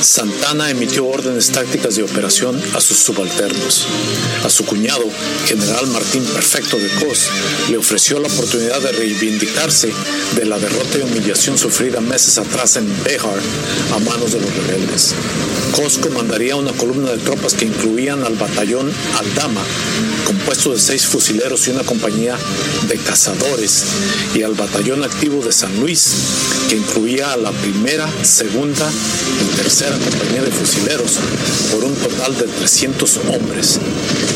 Santana emitió órdenes tácticas de operación a sus subalternos. A su cuñado, general Martín Perfecto de Cos, le ofreció la oportunidad de reivindicarse de la derrota y humillación sufrida meses atrás en Behar a manos de los rebeldes. Cos comandaría una columna de tropas que incluían al batallón Aldama, compuesto de seis fusileros y una compañía de cazadores, y al batallón activo de San Luis, que incluía a la primera, segunda y tercera compañía de fusileros, por un total de 300 hombres,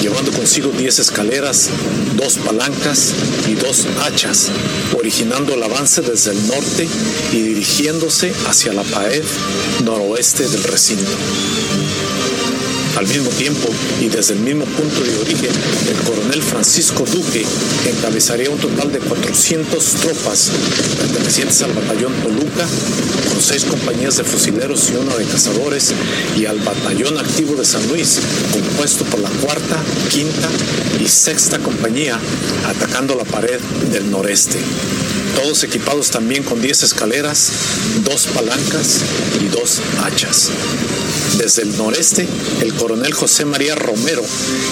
llevando consigo 10 escaleras, dos palancas y dos hachas, originando el avance desde el norte y dirigiéndose hacia la pared noroeste del recinto. Al mismo tiempo y desde el mismo punto de origen, el coronel Francisco Duque encabezaría un total de 400 tropas pertenecientes al batallón Toluca, con seis compañías de fusileros y una de cazadores, y al batallón activo de San Luis, compuesto por la cuarta, quinta y sexta compañía, atacando la pared del noreste todos equipados también con 10 escaleras, dos palancas y dos hachas. Desde el noreste, el coronel José María Romero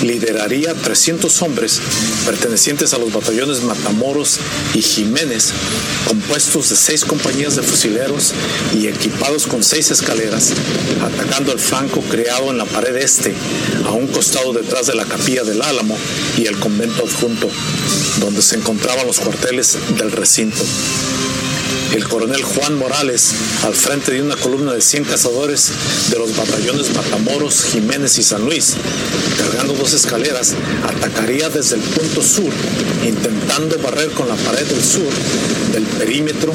lideraría 300 hombres pertenecientes a los batallones Matamoros y Jiménez, compuestos de seis compañías de fusileros y equipados con seis escaleras, atacando el flanco creado en la pared este, a un costado detrás de la capilla del Álamo y el convento adjunto, donde se encontraban los cuarteles del recinto el coronel Juan Morales, al frente de una columna de 100 cazadores de los batallones Matamoros, Jiménez y San Luis, cargando dos escaleras, atacaría desde el punto sur, intentando barrer con la pared del sur del perímetro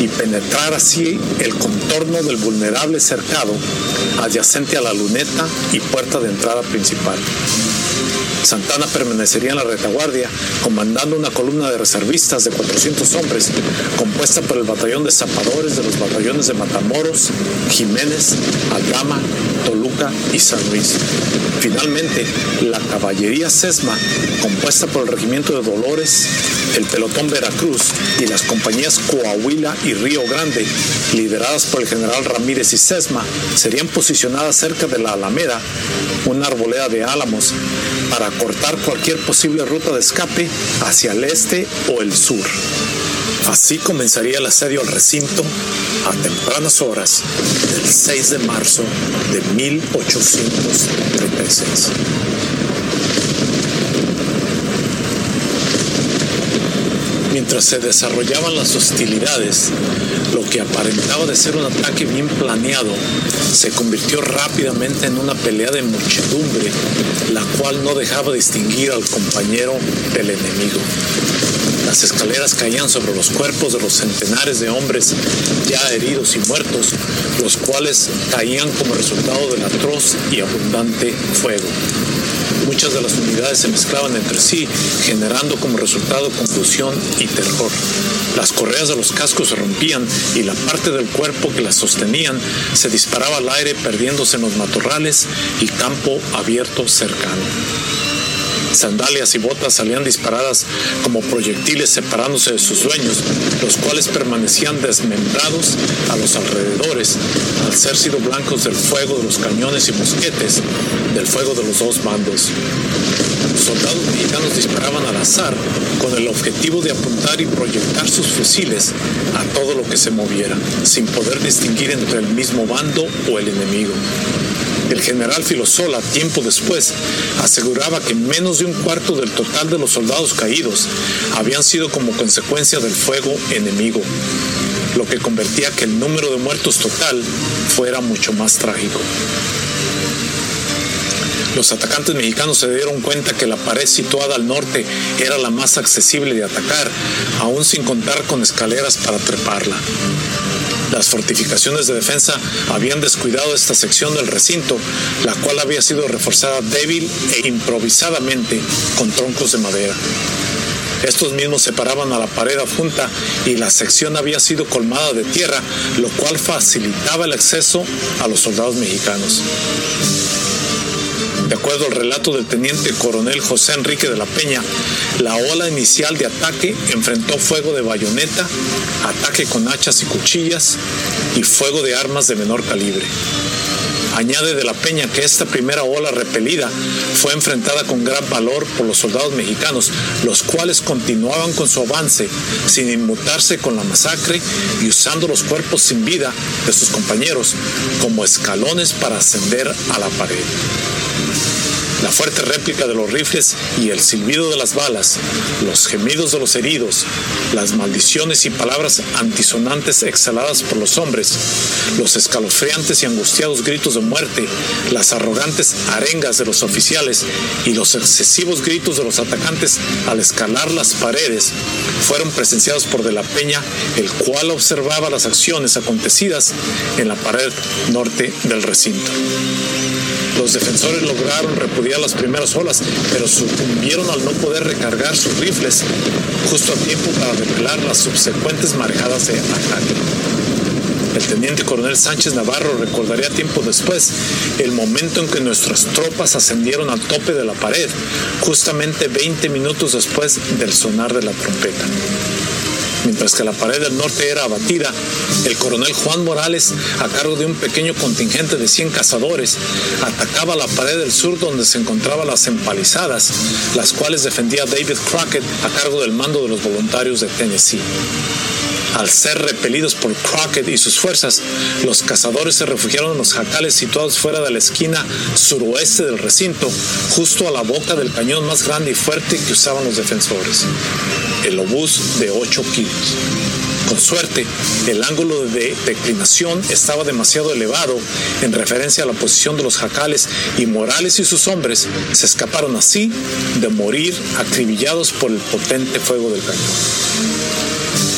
y penetrar así el contorno del vulnerable cercado adyacente a la luneta y puerta de entrada principal. Santana permanecería en la retaguardia, comandando una columna de reservistas de 400 hombres, compuesta por el batallón de zapadores de los batallones de Matamoros, Jiménez, Aldama, Toluca y San Luis. Finalmente, la caballería Sesma, compuesta por el regimiento de Dolores, el pelotón Veracruz y las compañías Coahuila y Río Grande, lideradas por el general Ramírez y Sesma, serían posicionadas cerca de la Alameda, una arboleda de álamos, para cortar cualquier posible ruta de escape hacia el este o el sur. Así comenzaría el asedio al recinto a tempranas horas del 6 de marzo de 1836. Mientras se desarrollaban las hostilidades, lo que aparentaba de ser un ataque bien planeado se convirtió rápidamente en una pelea de muchedumbre, la cual no dejaba distinguir al compañero del enemigo. Las escaleras caían sobre los cuerpos de los centenares de hombres ya heridos y muertos, los cuales caían como resultado del atroz y abundante fuego. Muchas de las unidades se mezclaban entre sí, generando como resultado confusión y terror. Las correas de los cascos se rompían y la parte del cuerpo que las sostenían se disparaba al aire perdiéndose en los matorrales y campo abierto cercano. Sandalias y botas salían disparadas como proyectiles separándose de sus dueños, los cuales permanecían desmembrados a los alrededores al ser sido blancos del fuego de los cañones y mosquetes, del fuego de los dos bandos. Soldados mexicanos disparaban al azar con el objetivo de apuntar y proyectar sus fusiles a todo lo que se moviera, sin poder distinguir entre el mismo bando o el enemigo. El general Filosola, tiempo después, aseguraba que menos de un cuarto del total de los soldados caídos habían sido como consecuencia del fuego enemigo, lo que convertía que el número de muertos total fuera mucho más trágico. Los atacantes mexicanos se dieron cuenta que la pared situada al norte era la más accesible de atacar, aún sin contar con escaleras para treparla. Las fortificaciones de defensa habían descuidado esta sección del recinto, la cual había sido reforzada débil e improvisadamente con troncos de madera. Estos mismos separaban a la pared adjunta y la sección había sido colmada de tierra, lo cual facilitaba el acceso a los soldados mexicanos. De acuerdo al relato del teniente coronel José Enrique de la Peña, la ola inicial de ataque enfrentó fuego de bayoneta, ataque con hachas y cuchillas y fuego de armas de menor calibre. Añade de la Peña que esta primera ola repelida fue enfrentada con gran valor por los soldados mexicanos, los cuales continuaban con su avance sin inmutarse con la masacre y usando los cuerpos sin vida de sus compañeros como escalones para ascender a la pared. La fuerte réplica de los rifles y el silbido de las balas, los gemidos de los heridos, las maldiciones y palabras antisonantes exhaladas por los hombres, los escalofriantes y angustiados gritos de muerte, las arrogantes arengas de los oficiales y los excesivos gritos de los atacantes al escalar las paredes fueron presenciados por De la Peña, el cual observaba las acciones acontecidas en la pared norte del recinto. Los defensores lograron repudiar las primeras olas, pero sucumbieron al no poder recargar sus rifles justo a tiempo para repelar las subsecuentes marejadas de ataque. El teniente coronel Sánchez Navarro recordaría tiempo después el momento en que nuestras tropas ascendieron al tope de la pared, justamente 20 minutos después del sonar de la trompeta. Mientras que la pared del norte era abatida, el coronel Juan Morales, a cargo de un pequeño contingente de 100 cazadores, atacaba la pared del sur donde se encontraban las empalizadas, las cuales defendía David Crockett a cargo del mando de los voluntarios de Tennessee. Al ser repelidos por Crockett y sus fuerzas, los cazadores se refugiaron en los jacales situados fuera de la esquina suroeste del recinto, justo a la boca del cañón más grande y fuerte que usaban los defensores, el obús de 8 kilos. Con suerte, el ángulo de declinación estaba demasiado elevado en referencia a la posición de los jacales y Morales y sus hombres se escaparon así de morir acribillados por el potente fuego del cañón.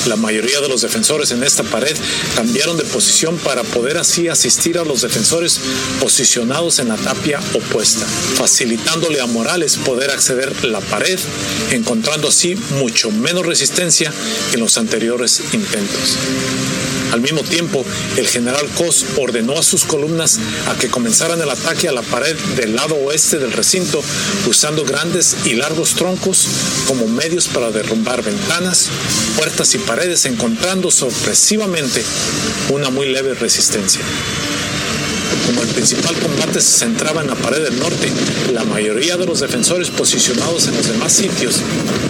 La mayoría de los defensores en esta pared cambiaron de posición para poder así asistir a los defensores posicionados en la tapia opuesta, facilitándole a Morales poder acceder la pared, encontrando así mucho menos resistencia que en los anteriores intentos. Al mismo tiempo, el general Cos ordenó a sus columnas a que comenzaran el ataque a la pared del lado oeste del recinto usando grandes y largos troncos como medios para derrumbar ventanas, puertas y paredes, encontrando sorpresivamente una muy leve resistencia. Como el principal combate se centraba en la pared del norte, la mayoría de los defensores posicionados en los demás sitios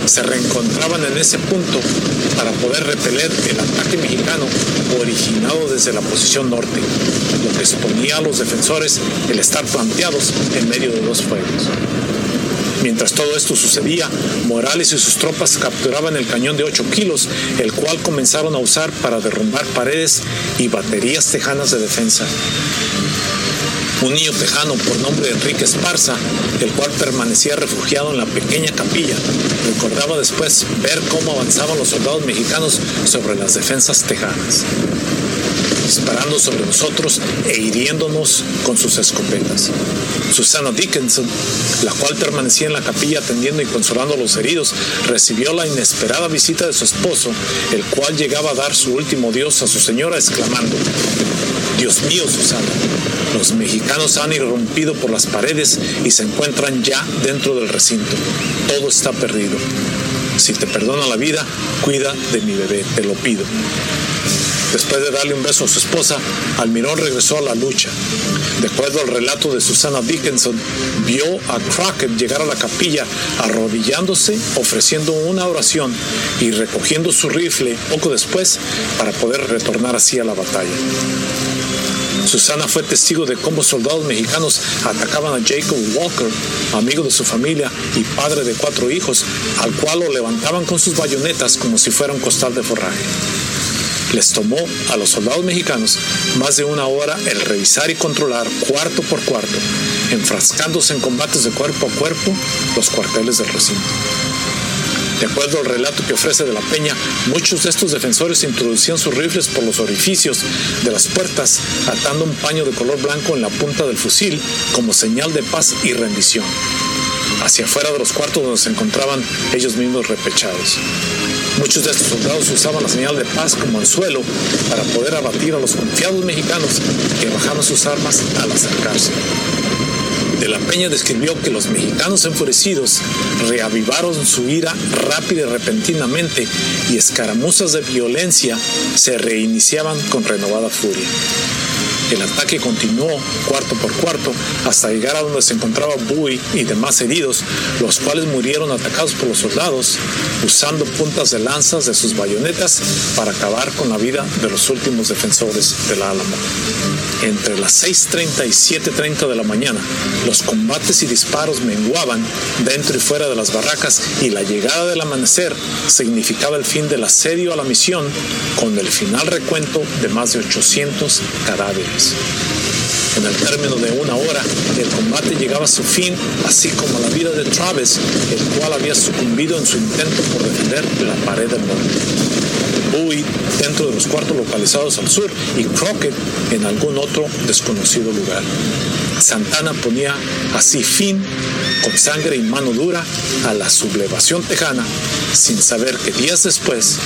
se reencontraban en ese punto para poder repeler el ataque mexicano originado desde la posición norte, lo que exponía a los defensores el estar planteados en medio de dos fuegos. Mientras todo esto sucedía, Morales y sus tropas capturaban el cañón de 8 kilos, el cual comenzaron a usar para derrumbar paredes y baterías tejanas de defensa un niño tejano por nombre de Enrique Esparza, el cual permanecía refugiado en la pequeña capilla, recordaba después ver cómo avanzaban los soldados mexicanos sobre las defensas tejanas, disparando sobre nosotros e hiriéndonos con sus escopetas. Susana Dickinson, la cual permanecía en la capilla atendiendo y consolando a los heridos, recibió la inesperada visita de su esposo, el cual llegaba a dar su último dios a su señora, exclamando, Dios mío, Susana, los mexicanos han irrumpido por las paredes y se encuentran ya dentro del recinto. Todo está perdido. Si te perdona la vida, cuida de mi bebé, te lo pido. Después de darle un beso a su esposa, Almirón regresó a la lucha. De acuerdo al relato de Susana Dickinson, vio a Crockett llegar a la capilla arrodillándose, ofreciendo una oración y recogiendo su rifle poco después para poder retornar así a la batalla. Susana fue testigo de cómo soldados mexicanos atacaban a Jacob Walker, amigo de su familia y padre de cuatro hijos, al cual lo levantaban con sus bayonetas como si fuera un costal de forraje. Les tomó a los soldados mexicanos más de una hora el revisar y controlar cuarto por cuarto, enfrascándose en combates de cuerpo a cuerpo los cuarteles del recinto. De acuerdo al relato que ofrece de la Peña, muchos de estos defensores introducían sus rifles por los orificios de las puertas, atando un paño de color blanco en la punta del fusil como señal de paz y rendición, hacia afuera de los cuartos donde se encontraban ellos mismos repechados. Muchos de estos soldados usaban la señal de paz como anzuelo para poder abatir a los confiados mexicanos que bajaban sus armas al acercarse. La Peña describió que los mexicanos enfurecidos reavivaron su ira rápida y repentinamente y escaramuzas de violencia se reiniciaban con renovada furia. El ataque continuó cuarto por cuarto hasta llegar a donde se encontraba Bowie y demás heridos, los cuales murieron atacados por los soldados usando puntas de lanzas de sus bayonetas para acabar con la vida de los últimos defensores del Álamo. Entre las 6.30 y 7.30 de la mañana, los combates y disparos menguaban dentro y fuera de las barracas y la llegada del amanecer significaba el fin del asedio a la misión con el final recuento de más de 800 cadáveres. En el término de una hora, el combate llegaba a su fin, así como la vida de Travis, el cual había sucumbido en su intento por defender la pared del norte. Bowie dentro de los cuartos localizados al sur y Crockett en algún otro desconocido lugar. Santana ponía así fin, con sangre y mano dura, a la sublevación tejana, sin saber que días después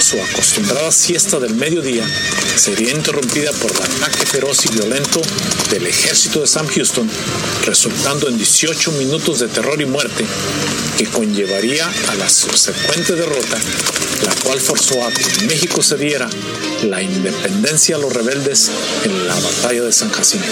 su acostumbrada siesta del mediodía sería interrumpida por el ataque feroz y violento del ejército de Sam Houston, resultando en 18 minutos de terror y muerte que conllevaría a la subsecuente derrota, la cual forzó a México se diera la independencia a los rebeldes en la batalla de San Jacinto.